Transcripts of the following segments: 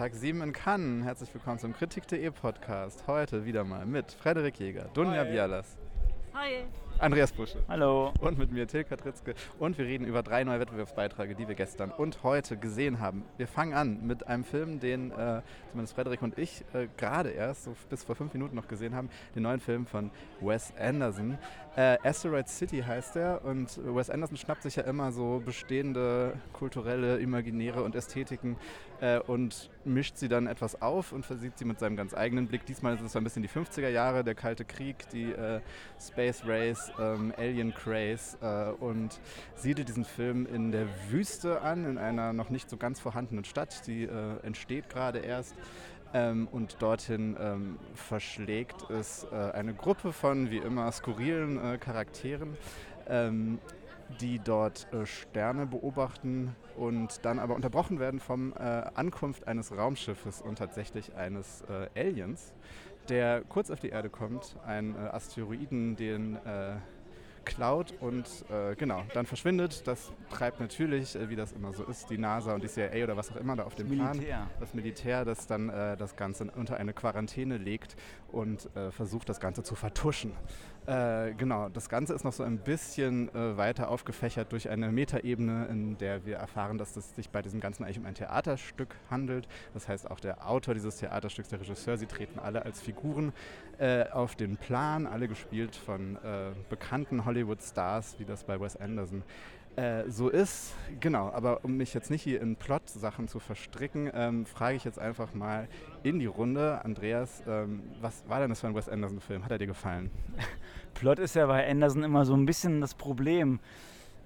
Tag 7 in Cannes. Herzlich willkommen zum Kritik.de Podcast. Heute wieder mal mit Frederik Jäger, Dunja Bialas. Hi. Andreas Busche. Hallo. Und mit mir Till Katritzke. Und wir reden über drei neue Wettbewerbsbeiträge, die wir gestern und heute gesehen haben. Wir fangen an mit einem Film, den äh, zumindest Frederik und ich äh, gerade erst, so bis vor fünf Minuten noch gesehen haben. Den neuen Film von Wes Anderson. Äh, Asteroid City heißt er. Und Wes Anderson schnappt sich ja immer so bestehende kulturelle, imaginäre und Ästhetiken äh, und mischt sie dann etwas auf und versieht sie mit seinem ganz eigenen Blick. Diesmal ist es ein bisschen die 50er Jahre, der Kalte Krieg, die äh, Space Race ähm, Alien Craze äh, und siedelt diesen Film in der Wüste an, in einer noch nicht so ganz vorhandenen Stadt. Die äh, entsteht gerade erst. Ähm, und dorthin ähm, verschlägt es äh, eine Gruppe von, wie immer, skurrilen äh, Charakteren, ähm, die dort äh, Sterne beobachten und dann aber unterbrochen werden vom äh, Ankunft eines Raumschiffes und tatsächlich eines äh, Aliens der kurz auf die Erde kommt, einen äh, Asteroiden, den klaut und äh, genau, dann verschwindet. Das treibt natürlich, äh, wie das immer so ist, die NASA und die CIA oder was auch immer da auf dem Militär. Plan. Das Militär, das dann äh, das Ganze unter eine Quarantäne legt und äh, versucht, das Ganze zu vertuschen. Äh, genau, das Ganze ist noch so ein bisschen äh, weiter aufgefächert durch eine Metaebene, in der wir erfahren, dass es sich bei diesem Ganzen eigentlich um ein Theaterstück handelt. Das heißt, auch der Autor dieses Theaterstücks, der Regisseur, sie treten alle als Figuren äh, auf den Plan, alle gespielt von äh, bekannten Hollywood-Stars, wie das bei Wes Anderson äh, so ist. Genau, aber um mich jetzt nicht hier in Plot-Sachen zu verstricken, ähm, frage ich jetzt einfach mal in die Runde. Andreas, ähm, was war denn das für ein Wes Anderson-Film? Hat er dir gefallen? Plot ist ja bei Anderson immer so ein bisschen das Problem.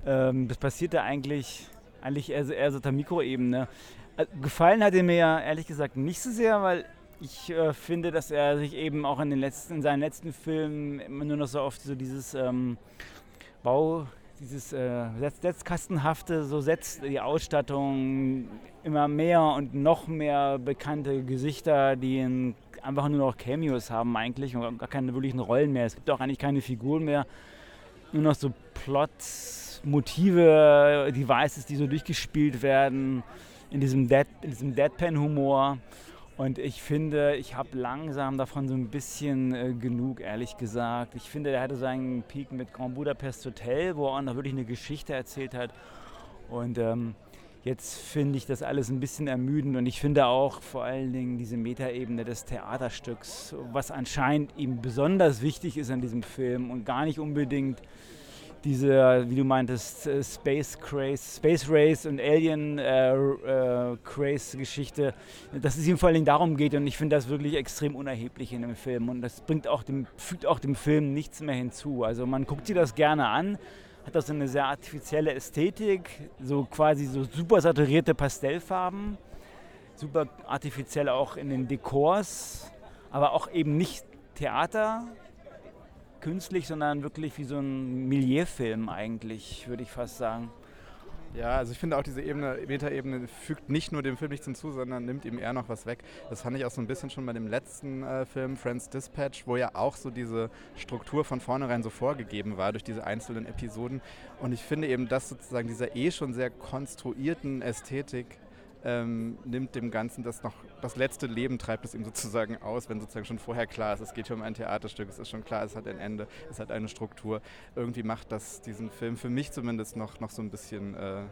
Ähm, das passiert ja eigentlich, eigentlich eher, so- eher so der Mikroebene. Äh, gefallen hat er mir ja ehrlich gesagt nicht so sehr, weil ich äh, finde, dass er sich eben auch in, den letzten, in seinen letzten Filmen immer nur noch so oft so dieses ähm, Bau, dieses äh, Setz Setzkastenhafte so setzt, die Ausstattung immer mehr und noch mehr bekannte Gesichter, die in, einfach nur noch Cameos haben eigentlich und gar keine wirklichen Rollen mehr. Es gibt auch eigentlich keine Figuren mehr, nur noch so Plots, Motive, Devices, die so durchgespielt werden in diesem, Dead, in diesem Deadpan-Humor. Und ich finde, ich habe langsam davon so ein bisschen äh, genug, ehrlich gesagt. Ich finde, er hatte seinen Peak mit Grand Budapest Hotel, wo er auch noch wirklich eine Geschichte erzählt hat. Und ähm, jetzt finde ich das alles ein bisschen ermüdend. Und ich finde auch vor allen Dingen diese Metaebene des Theaterstücks, was anscheinend ihm besonders wichtig ist an diesem Film und gar nicht unbedingt diese, wie du meintest, äh, Space Craze, Space Race und Alien äh, äh, Craze Geschichte, dass es ihm vor Dingen darum geht und ich finde das wirklich extrem unerheblich in dem Film und das bringt auch dem, fügt auch dem Film nichts mehr hinzu. Also man guckt sich das gerne an, hat das eine sehr artifizielle Ästhetik, so quasi so super saturierte Pastellfarben, super artifiziell auch in den Dekors, aber auch eben nicht Theater, künstlich, sondern wirklich wie so ein Milieufilm eigentlich, würde ich fast sagen. Ja, also ich finde auch diese Ebene, Metaebene fügt nicht nur dem Film nichts hinzu, sondern nimmt ihm eher noch was weg. Das fand ich auch so ein bisschen schon bei dem letzten äh, Film, Friends Dispatch, wo ja auch so diese Struktur von vornherein so vorgegeben war durch diese einzelnen Episoden. Und ich finde eben, dass sozusagen dieser eh schon sehr konstruierten Ästhetik ähm, nimmt dem Ganzen das noch, das letzte Leben treibt es ihm sozusagen aus, wenn sozusagen schon vorher klar ist, es geht hier um ein Theaterstück, es ist schon klar, es hat ein Ende, es hat eine Struktur. Irgendwie macht das diesen Film für mich zumindest noch, noch so ein bisschen äh,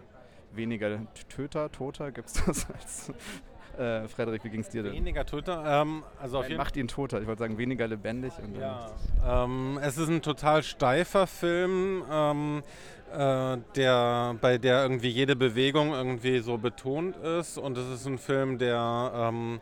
weniger Töter, Toter, gibt es das als äh, Frederik, wie ging es dir denn? Weniger Twitter. Ähm, also auf jeden macht ihn toter, ich wollte sagen weniger lebendig. Und dann Ja, ähm, es ist ein total steifer Film, ähm, äh, der, bei der irgendwie jede Bewegung irgendwie so betont ist. Und es ist ein Film, der ähm,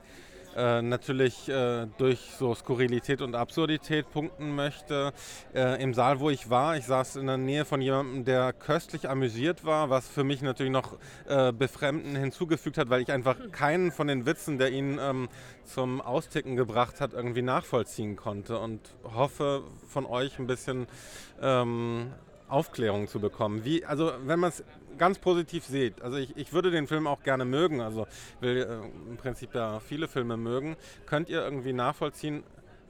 äh, natürlich äh, durch so Skurrilität und Absurdität punkten möchte. Äh, Im Saal, wo ich war, ich saß in der Nähe von jemandem, der köstlich amüsiert war, was für mich natürlich noch äh, Befremden hinzugefügt hat, weil ich einfach keinen von den Witzen, der ihn ähm, zum Austicken gebracht hat, irgendwie nachvollziehen konnte und hoffe von euch ein bisschen ähm, Aufklärung zu bekommen. Wie, also wenn man es ganz positiv sieht, also ich, ich würde den Film auch gerne mögen, also will äh, im Prinzip ja viele Filme mögen, könnt ihr irgendwie nachvollziehen,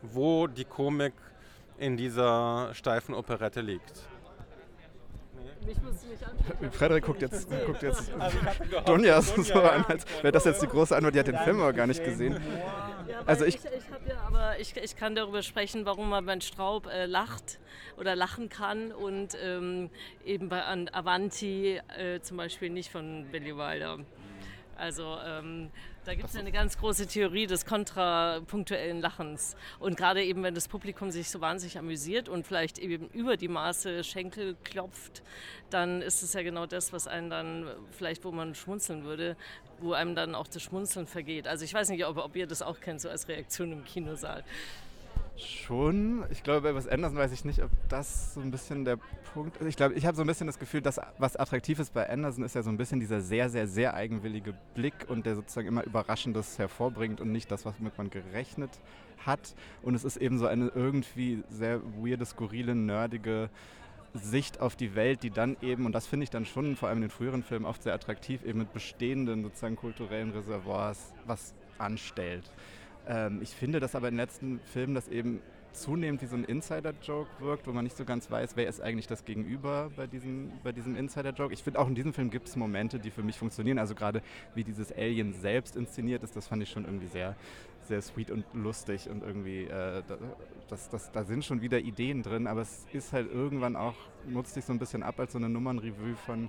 wo die Komik in dieser steifen Operette liegt? Mich musst du nicht anschauen. Frederik guckt jetzt, guckt jetzt Dunja so an, als wäre das jetzt die große Antwort. Die hat den Film aber gar nicht gesehen. Ja, Also ich- ich, ich, ja, aber ich, ich kann darüber sprechen, warum man beim Straub äh, lacht oder lachen kann und ähm, eben bei an Avanti äh, zum Beispiel nicht von Billy Wilder. Also ähm, da gibt es eine ganz große Theorie des kontrapunktuellen Lachens. Und gerade eben, wenn das Publikum sich so wahnsinnig amüsiert und vielleicht eben über die Maße Schenkel klopft, dann ist es ja genau das, was einen dann vielleicht, wo man schmunzeln würde, wo einem dann auch das Schmunzeln vergeht. Also ich weiß nicht, ob, ob ihr das auch kennt, so als Reaktion im Kinosaal. Schon. Ich glaube, bei Wes Anderson weiß ich nicht, ob das so ein bisschen der Punkt ist. Ich glaube, ich habe so ein bisschen das Gefühl, dass was attraktiv ist bei Anderson, ist ja so ein bisschen dieser sehr, sehr, sehr eigenwillige Blick und der sozusagen immer Überraschendes hervorbringt und nicht das, womit man gerechnet hat. Und es ist eben so eine irgendwie sehr weirde, skurrile, nerdige Sicht auf die Welt, die dann eben, und das finde ich dann schon vor allem in den früheren Filmen oft sehr attraktiv, eben mit bestehenden sozusagen kulturellen Reservoirs was anstellt. Ähm, ich finde, dass aber in den letzten Filmen das eben zunehmend wie so ein Insider-Joke wirkt, wo man nicht so ganz weiß, wer ist eigentlich das Gegenüber bei diesem, bei diesem Insider-Joke. Ich finde, auch in diesem Film gibt es Momente, die für mich funktionieren. Also gerade wie dieses Alien selbst inszeniert ist, das fand ich schon irgendwie sehr, sehr sweet und lustig und irgendwie, äh, da, das, das, da sind schon wieder Ideen drin, aber es ist halt irgendwann auch, nutzt sich so ein bisschen ab als so eine Nummernrevue von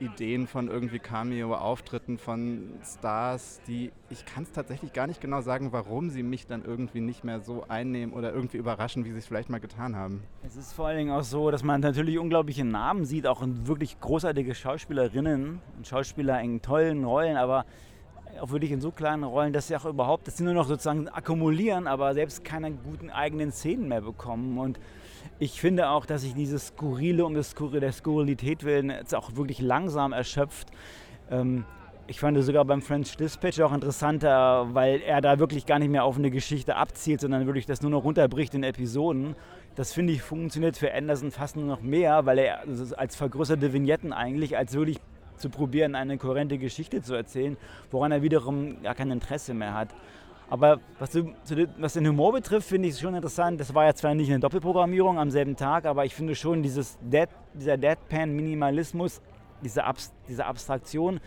Ideen von irgendwie Cameo-Auftritten von Stars, die ich kann es tatsächlich gar nicht genau sagen, warum sie mich dann irgendwie nicht mehr so einnehmen oder irgendwie überraschen, wie sie es vielleicht mal getan haben. Es ist vor allen Dingen auch so, dass man natürlich unglaubliche Namen sieht, auch wirklich großartige Schauspielerinnen und Schauspieler in tollen Rollen, aber auch wirklich in so kleinen Rollen, dass sie auch überhaupt, dass sie nur noch sozusagen akkumulieren, aber selbst keine guten eigenen Szenen mehr bekommen. Und ich finde auch, dass sich dieses Skurrile um das Skur der Skurrilität willen jetzt auch wirklich langsam erschöpft. Ähm, ich fand es sogar beim French Dispatch auch interessanter, weil er da wirklich gar nicht mehr auf eine Geschichte abzielt, sondern wirklich das nur noch runterbricht in Episoden. Das finde ich funktioniert für Anderson fast nur noch mehr, weil er als vergrößerte Vignetten eigentlich, als wirklich zu probieren, eine kohärente Geschichte zu erzählen, woran er wiederum gar kein Interesse mehr hat. Aber was, du, was den Humor betrifft, finde ich es schon interessant. Das war ja zwar nicht eine Doppelprogrammierung am selben Tag, aber ich finde schon dieses Dead, dieser Deadpan-Minimalismus, diese, Abs, diese Abstraktion,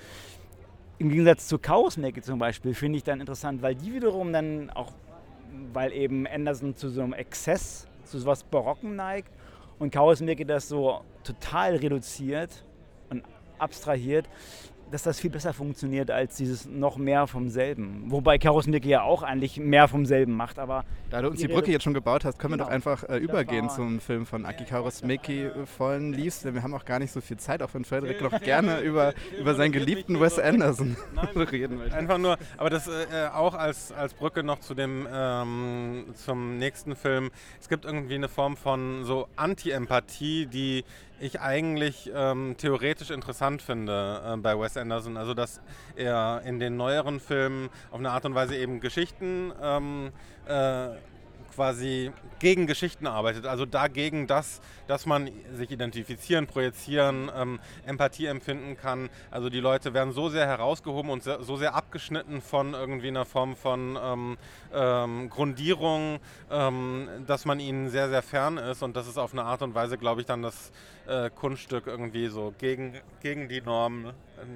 im Gegensatz zu Chaosmecke zum Beispiel, finde ich dann interessant, weil die wiederum dann auch, weil eben Anderson zu so einem Exzess, zu sowas Barocken neigt und Chaosmecke das so total reduziert und abstrahiert, dass das viel besser funktioniert als dieses noch mehr vom selben. Wobei Chaosmecke ja auch eigentlich mehr vom selben macht, aber Da du uns die Brücke jetzt schon gebaut hast, können wir Genau. doch einfach äh, übergehen war- zum Film von Aki Kaurismäki äh, vollen Leaves, denn wir haben auch gar nicht so viel Zeit, auch wenn Frederik noch gerne über, über seinen geliebten Wes Anderson reden möchte. Einfach nur, aber das äh, auch als, als Brücke noch zu dem ähm, zum nächsten Film. Es gibt irgendwie eine Form von so Anti-Empathie, die ich eigentlich ähm, theoretisch interessant finde äh, bei Wes Anderson. Also dass er in den neueren Filmen auf eine Art und Weise eben Geschichten ähm, äh, quasi gegen Geschichten arbeitet, also dagegen das, dass man sich identifizieren, projizieren, ähm, Empathie empfinden kann. Also die Leute werden so sehr herausgehoben und so sehr abgeschnitten von irgendwie einer Form von ähm, ähm, Grundierung, ähm, dass man ihnen sehr, sehr fern ist und das ist auf eine Art und Weise, glaube ich, dann das äh, Kunststück irgendwie so gegen, gegen die Normen,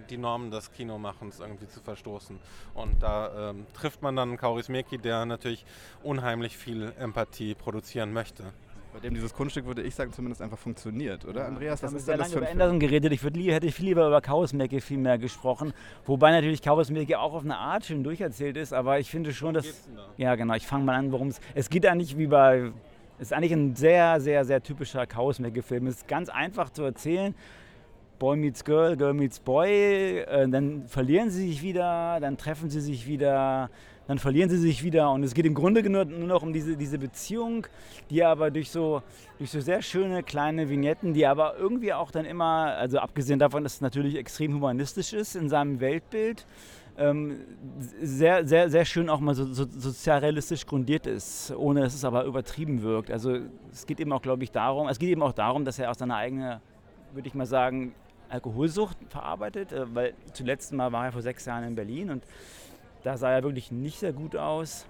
die Normen des Kinomachens irgendwie zu verstoßen. Und da ähm, trifft man dann Kaurismäki, der natürlich unheimlich viel Empathie produzieren möchte. Bei dem dieses Kunststück, würde ich sagen, zumindest einfach funktioniert, oder? Andreas, Ich was habe ist sehr das lange für ein über Anderson geredet. Ich würd, lie- hätte viel lieber über Chaosmecke viel mehr gesprochen. Wobei natürlich Chaosmecke auch auf eine Art schön durcherzählt ist, aber ich finde schon, dass. Ja, genau. Ich fange mal an, worum es. Es geht eigentlich wie bei. Ist eigentlich ein sehr, sehr, sehr typischer Chaosmecke-Film. Es ist ganz einfach zu erzählen. Boy meets Girl, Girl meets Boy. Äh, dann verlieren sie sich wieder, dann treffen sie sich wieder, dann verlieren sie sich wieder. Und es geht im Grunde nur, nur noch um diese, diese Beziehung, die aber durch so, durch so sehr schöne kleine Vignetten, die aber irgendwie auch dann immer, also abgesehen davon, dass es natürlich extrem humanistisch ist in seinem Weltbild, ähm, sehr, sehr, sehr schön auch mal so, so sozialrealistisch grundiert ist, ohne dass es aber übertrieben wirkt. Also es geht eben auch, glaube ich, darum, es geht eben auch darum, dass er aus seiner eigenen, würde ich mal sagen, Alkoholsucht verarbeitet, äh, weil zuletzt mal war er vor sechs Jahren in Berlin und da sah er wirklich nicht sehr gut aus.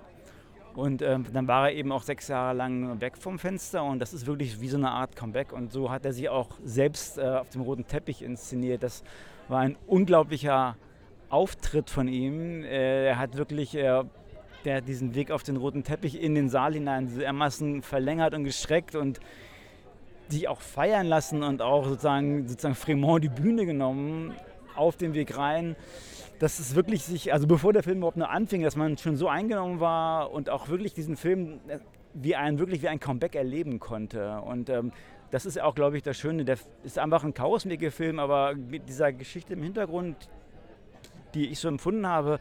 Und ähm, dann war er eben auch sechs Jahre lang weg vom Fenster und das ist wirklich wie so eine Art Comeback. Und so hat er sich auch selbst äh, auf dem roten Teppich inszeniert. Das war ein unglaublicher Auftritt von ihm. Äh, er hat wirklich äh, der diesen Weg auf den roten Teppich in den Saal hinein dermaßen verlängert und gestreckt und die auch feiern lassen und auch sozusagen, sozusagen Fremont die Bühne genommen auf den Weg rein. Dass es wirklich sich, also bevor der Film überhaupt nur anfing, dass man schon so eingenommen war und auch wirklich diesen Film äh, wie ein, wirklich wie ein Comeback erleben konnte. Und ähm, das ist auch, glaube ich, das Schöne. Der ist einfach ein Chaosmaker-Film, aber mit dieser Geschichte im Hintergrund, die ich so empfunden habe,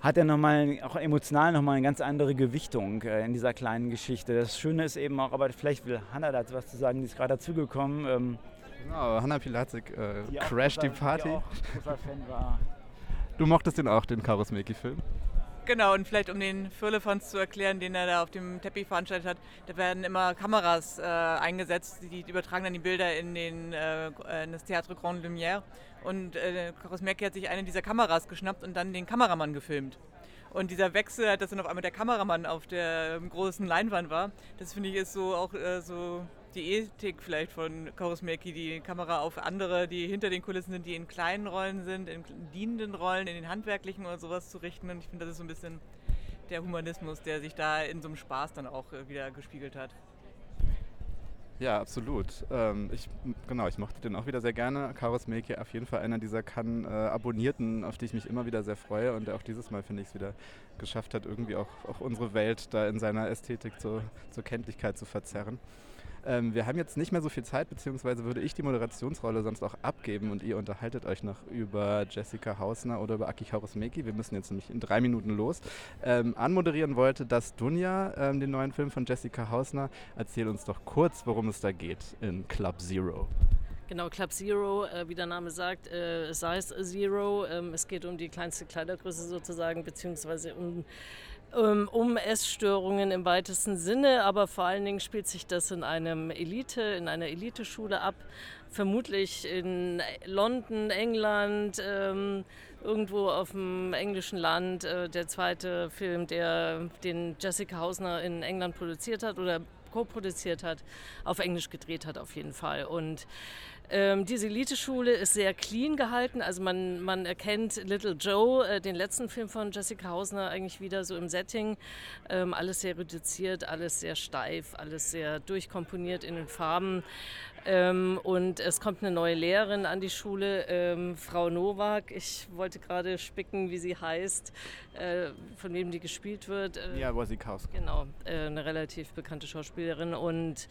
hat er nochmal, auch emotional nochmal eine ganz andere Gewichtung äh, in dieser kleinen Geschichte. Das Schöne ist eben auch, aber vielleicht will Hanna dazu was zu sagen, die ist gerade dazugekommen. Ähm, genau, Hanna Pilazik, äh, die Crash die Party. Die auch Fan war. Du mochtest den auch, den Karusmeki-Film? Genau, und vielleicht um den Firlefanz zu erklären, den er da auf dem Teppich veranstaltet hat, da werden immer Kameras äh, eingesetzt, die, übertragen dann die Bilder in, den, äh, in das Theatre Grand Lumière. Und äh, Karusmerki hat sich eine dieser Kameras geschnappt und dann den Kameramann gefilmt. Und dieser Wechsel, dass dann auf einmal der Kameramann auf der ähm, großen Leinwand war, das finde ich ist so auch äh, so die Ethik vielleicht von Karusmerki, die Kamera auf andere, die hinter den Kulissen sind, die in kleinen Rollen sind, in dienenden Rollen, in den handwerklichen oder sowas zu richten. Und ich finde, das ist so ein bisschen der Humanismus, der sich da in so einem Spaß dann auch äh, wieder gespiegelt hat. Ja, absolut. Ähm, ich, genau, ich mochte den auch wieder sehr gerne. Karos Meke auf jeden Fall einer dieser Kann-Abonnierten, auf die ich mich immer wieder sehr freue und der auch dieses Mal, finde ich, es wieder geschafft hat, irgendwie auch, auch unsere Welt da in seiner Ästhetik zu, zur Kenntlichkeit zu verzerren. Ähm, wir haben jetzt nicht mehr so viel Zeit, beziehungsweise würde ich die Moderationsrolle sonst auch abgeben und ihr unterhaltet euch noch über Jessica Hausner oder über Aki Kaurismäki. Wir müssen jetzt nämlich in drei Minuten los. Ähm, anmoderieren wollte das Dunja, ähm, den neuen Film von Jessica Hausner. Erzähl uns doch kurz, worum es da geht in Club Zero. Genau, Club Zero, äh, wie der Name sagt, äh, Size Zero. Ähm, es geht um die kleinste Kleidergröße sozusagen, beziehungsweise um um Essstörungen im weitesten Sinne, aber vor allen Dingen spielt sich das in einem Elite, in einer Eliteschule ab, vermutlich in London, England, ähm, irgendwo auf dem englischen Land. Äh, der zweite Film, der den Jessica Hausner in England produziert hat oder co-produziert hat, auf Englisch gedreht hat auf jeden Fall. Und ähm, diese Elite-Schule ist sehr clean gehalten. Also man, man erkennt Little Joe, äh, den letzten Film von Jessica Hausner, eigentlich wieder so im Setting. Ähm, alles sehr reduziert, alles sehr steif, alles sehr durchkomponiert in den Farben. Ähm, und es kommt eine neue Lehrerin an die Schule, ähm, Frau Nowak. Ich wollte gerade spicken, wie sie heißt, äh, von wem die gespielt wird. Äh, ja, Wasikowska. Genau, äh, eine relativ bekannte Schauspielerin. Und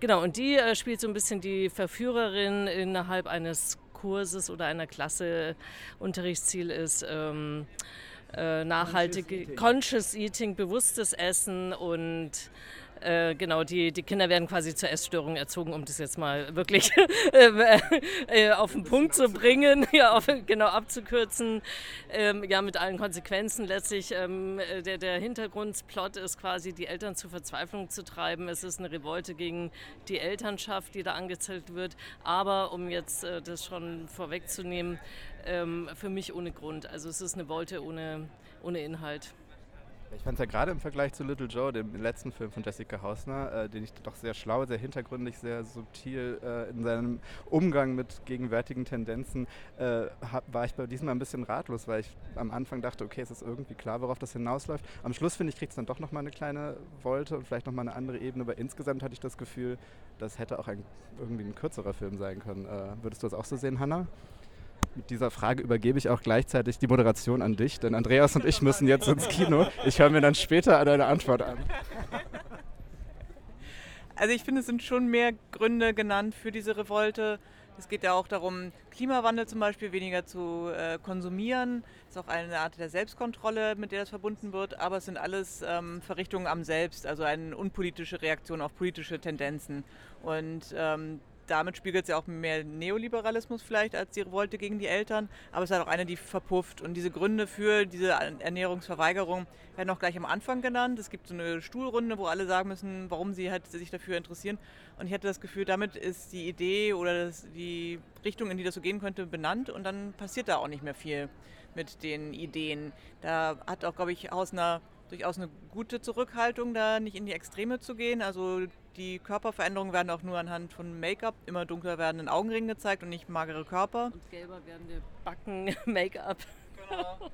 genau, und die äh, spielt so ein bisschen die Verführerin innerhalb eines Kurses oder einer Klasse. Unterrichtsziel ist ähm, äh, nachhaltige Conscious Eating. Conscious Eating, bewusstes Essen und äh, genau, die, die Kinder werden quasi zur Essstörung erzogen, um das jetzt mal wirklich äh, äh, auf den Punkt zu bringen, ja, auf, genau abzukürzen. Ähm, ja, mit allen Konsequenzen letztlich. Ähm, äh, der, der Hintergrundplot ist quasi, die Eltern zur Verzweiflung zu treiben. Es ist eine Revolte gegen die Elternschaft, die da angezählt wird. Aber um jetzt äh, das schon vorwegzunehmen, ähm, für mich ohne Grund. Also es ist eine Wolte ohne, ohne Inhalt. Ich fand es ja gerade im Vergleich zu Little Joe, dem letzten Film von Jessica Hausner, äh, den ich doch sehr schlau, sehr hintergründig, sehr subtil äh, in seinem Umgang mit gegenwärtigen Tendenzen, äh, hab, war ich bei diesem Mal ein bisschen ratlos, weil ich am Anfang dachte, okay, es ist irgendwie klar, worauf das hinausläuft. Am Schluss, finde ich, kriegt es dann doch nochmal eine kleine Wolte und vielleicht nochmal eine andere Ebene, aber insgesamt hatte ich das Gefühl, das hätte auch ein, irgendwie ein kürzerer Film sein können. Äh, würdest du das auch so sehen, Hannah? Mit dieser Frage übergebe ich auch gleichzeitig die Moderation an dich, denn Andreas und ich müssen jetzt ins Kino. Ich höre mir dann später deine Antwort an. Also ich finde, es sind schon mehr Gründe genannt für diese Revolte. Es geht ja auch darum, Klimawandel zum Beispiel weniger zu äh, konsumieren. Das ist auch eine Art der Selbstkontrolle, mit der das verbunden wird. Aber es sind alles ähm, Verrichtungen am Selbst, also eine unpolitische Reaktion auf politische Tendenzen. Und ähm, damit spiegelt es ja auch mehr Neoliberalismus vielleicht als die Revolte gegen die Eltern, aber es halt auch eine, die verpufft. Und diese Gründe für diese Ernährungsverweigerung werden auch gleich am Anfang genannt. Es gibt so eine Stuhlrunde, wo alle sagen müssen, warum sie halt sich dafür interessieren. Und ich hatte das Gefühl, damit ist die Idee oder das, die Richtung, in die das so gehen könnte, benannt und dann passiert da auch nicht mehr viel mit den Ideen. Da hat auch, glaube ich, Hausner durchaus eine gute Zurückhaltung, da nicht in die Extreme zu gehen. Also die Körperveränderungen werden auch nur anhand von Make-up, immer dunkler werdenden Augenringen gezeigt und nicht magere Körper. Und gelber werdende Backen, Make-up. Genau.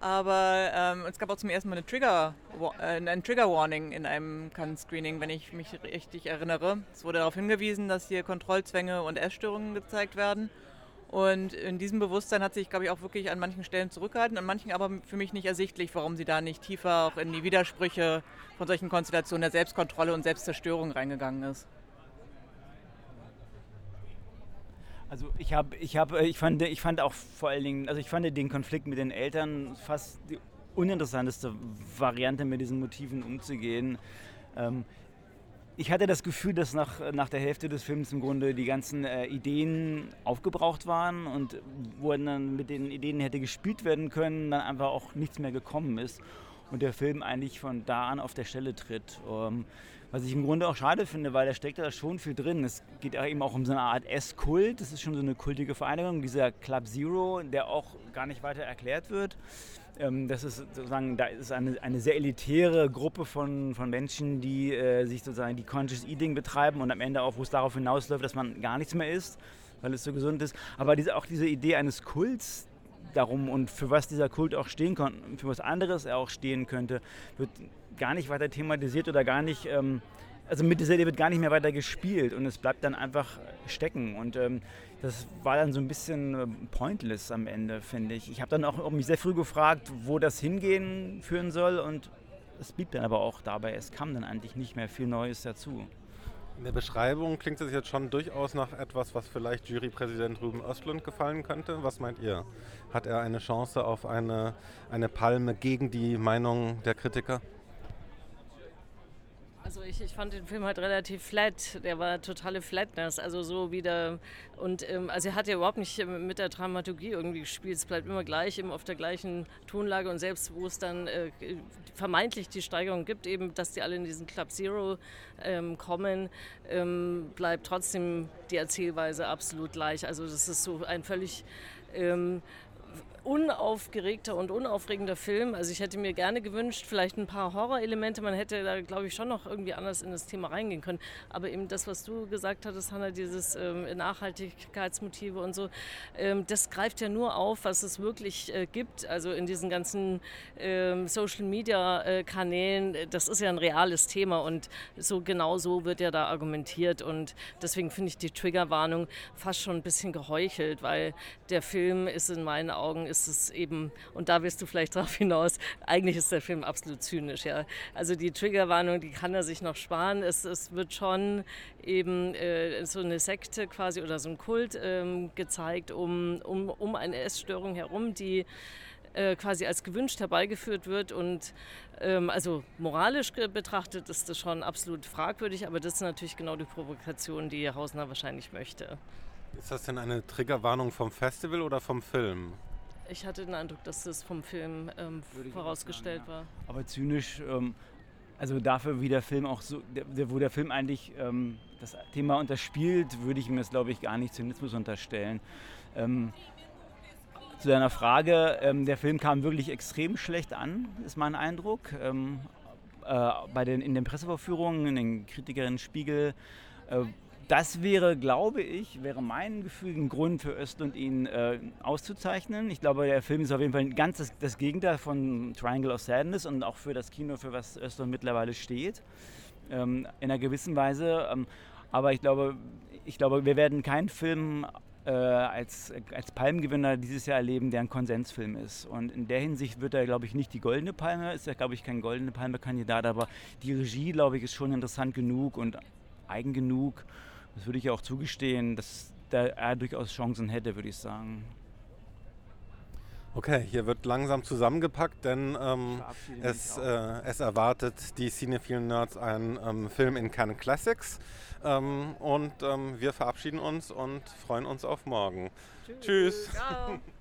Aber ähm, es gab auch zum ersten Mal eine Trigger, äh, ein Trigger Warning in einem Cannes-Screening, wenn ich mich richtig erinnere. Es wurde darauf hingewiesen, dass hier Kontrollzwänge und Essstörungen gezeigt werden. Und in diesem Bewusstsein hat sich, glaube ich, auch wirklich an manchen Stellen zurückgehalten, an manchen aber für mich nicht ersichtlich, warum sie da nicht tiefer auch in die Widersprüche von solchen Konstellationen der Selbstkontrolle und Selbstzerstörung reingegangen ist. Also ich habe, ich habe, äh, ich fand, ich fand auch vor allen Dingen, also ich fand den Konflikt mit den Eltern fast die uninteressanteste Variante, mit diesen Motiven umzugehen. Ähm, ich hatte das Gefühl, dass nach, nach der Hälfte des Films im Grunde die ganzen äh, Ideen aufgebraucht waren und wo dann mit den Ideen hätte gespielt werden können, dann einfach auch nichts mehr gekommen ist und der Film eigentlich von da an auf der Stelle tritt. Ähm, was ich im Grunde auch schade finde, weil da steckt da schon viel drin. Es geht eben auch um so eine Art S-Kult. Das ist schon so eine kultige Vereinigung. Dieser Club Zero, der auch gar nicht weiter erklärt wird. Ähm, das ist sozusagen, da ist eine, eine sehr elitäre Gruppe von, von Menschen, die äh, sich sozusagen die Conscious Eating betreiben und am Ende auch, wo es darauf hinausläuft, dass man gar nichts mehr isst, weil es so gesund ist. Aber diese, auch diese Idee eines Kults, darum und für was dieser Kult auch stehen kann, für was anderes er auch stehen könnte, wird gar nicht weiter thematisiert oder gar nicht, ähm, also mit dieser Idee wird gar nicht mehr weiter gespielt und es bleibt dann einfach stecken und ähm, das war dann so ein bisschen äh, pointless am Ende, finde ich. Ich habe dann auch mich sehr früh gefragt, wo das hingehen führen soll und es blieb dann aber auch dabei. Es kam dann eigentlich nicht mehr viel Neues dazu. In der Beschreibung klingt es jetzt schon durchaus nach etwas, was vielleicht Jurypräsident Ruben Östlund gefallen könnte. Was meint ihr? Hat er eine Chance auf eine, eine Palme gegen die Meinung der Kritiker? Also ich, ich fand den Film halt relativ flat. Der war totale Flatness. Also so wieder und ähm, also er hat ja überhaupt nicht ähm, mit der Dramaturgie irgendwie gespielt. Es bleibt immer gleich, immer auf der gleichen Tonlage und selbst wo es dann äh, vermeintlich die Steigerung gibt, eben, dass die alle in diesen Club Zero ähm, kommen, ähm, bleibt trotzdem die Erzählweise absolut gleich. Also das ist so ein völlig ähm, unaufgeregter und unaufregender Film. Also ich hätte mir gerne gewünscht, vielleicht ein paar Horrorelemente. Man hätte da, glaube ich, schon noch irgendwie anders in das Thema reingehen können. Aber eben das, was du gesagt hattest, Hanna, dieses ähm, Nachhaltigkeitsmotive und so, ähm, das greift ja nur auf, was es wirklich äh, gibt. Also in diesen ganzen ähm, Social-Media-Kanälen, äh, das ist ja ein reales Thema und so genau so wird ja da argumentiert. Und deswegen finde ich die Triggerwarnung fast schon ein bisschen geheuchelt, weil der Film ist in meinen Augen ist es eben, und da wirst du vielleicht darauf hinaus, eigentlich ist der Film absolut zynisch. Ja. Also die Triggerwarnung, die kann er sich noch sparen. Es, es wird schon eben äh, so eine Sekte quasi oder so ein Kult ähm, gezeigt um, um, um eine Essstörung herum, die äh, quasi als gewünscht herbeigeführt wird. Und ähm, also moralisch betrachtet ist das schon absolut fragwürdig, aber das ist natürlich genau die Provokation, die Hausner wahrscheinlich möchte. Ist das denn eine Triggerwarnung vom Festival oder vom Film? Ich hatte den Eindruck, dass das vom Film ähm, vorausgestellt sagen, ja. war. Aber zynisch, ähm, also dafür, wie der Film auch so, der, wo der Film eigentlich ähm, das Thema unterspielt, würde ich ihm das, glaube ich, gar nicht Zynismus unterstellen. Ähm, zu deiner Frage, ähm, der Film kam wirklich extrem schlecht an, ist mein Eindruck. Ähm, äh, bei den, in den Pressevorführungen, in den Kritikerinnen Spiegel, äh, das wäre, glaube ich, wäre mein Gefühl ein Grund für Östlund, ihn äh, auszuzeichnen. Ich glaube, der Film ist auf jeden Fall ganz das, das, Gegenteil von Triangle of Sadness und auch für das Kino, für was Östlund mittlerweile steht. Ähm, in einer gewissen Weise. Ähm, aber ich glaube, ich glaube, wir werden keinen Film äh, als, als Palmengewinner dieses Jahr erleben, der ein Konsensfilm ist. Und in der Hinsicht wird er, glaube ich, nicht die goldene Palme, ist ja, glaube ich, kein goldene Palme-Kandidat, aber die Regie, glaube ich, ist schon interessant genug und eigen genug das würde ich auch zugestehen, dass er durchaus Chancen hätte, würde ich sagen. Okay, hier wird langsam zusammengepackt, denn ähm, es, äh, es, erwartet die Cinephilen Nerds einen ähm, Film in Cannes Classics. Ähm, und ähm, wir verabschieden uns und freuen uns auf morgen. Tschüss. Tschüss.